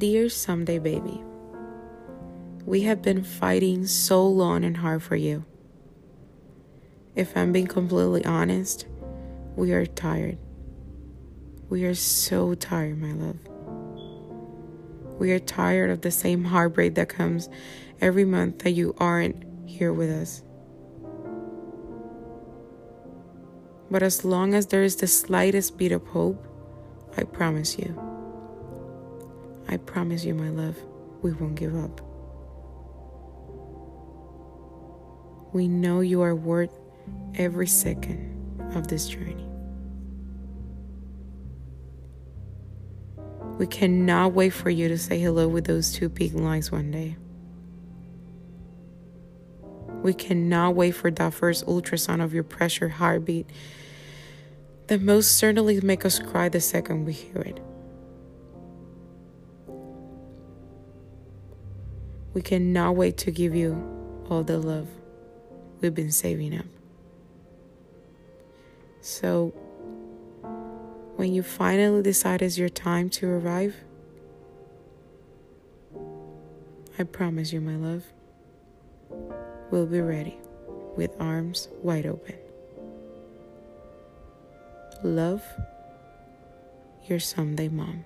Dear Someday Baby, we have been fighting so long and hard for you. If I'm being completely honest, we are tired. We are so tired, my love. We are tired of the same heartbreak that comes every month that you aren't here with us. But as long as there is the slightest bit of hope, I promise you, I promise you, my love, we won't give up. We know you are worth every second of this journey. We cannot wait for you to say hello with those two pink lines one day. We cannot wait for that first ultrasound of your pressure heartbeat that most certainly make us cry the second we hear it. We cannot wait to give you all the love we've been saving up. So, when you finally decide it's your time to arrive, I promise you, my love, we'll be ready with arms wide open. Love, your someday mom.